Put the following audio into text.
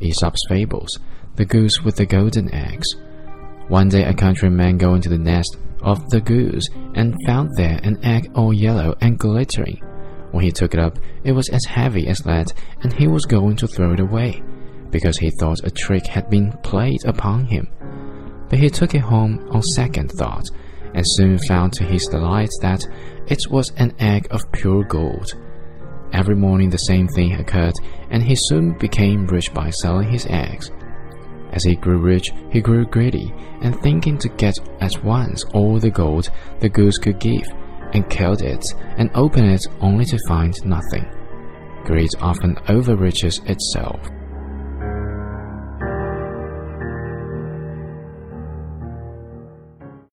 Aesop's Fables, The Goose with the Golden Eggs. One day a countryman going to the nest of the goose and found there an egg all yellow and glittering. When he took it up, it was as heavy as lead, and he was going to throw it away, because he thought a trick had been played upon him. But he took it home on second thought, and soon found to his delight that it was an egg of pure gold. Every morning the same thing occurred, and he soon became rich by selling his eggs. As he grew rich, he grew greedy, and thinking to get at once all the gold the goose could give, and killed it, and opened it only to find nothing. Greed often overreaches itself.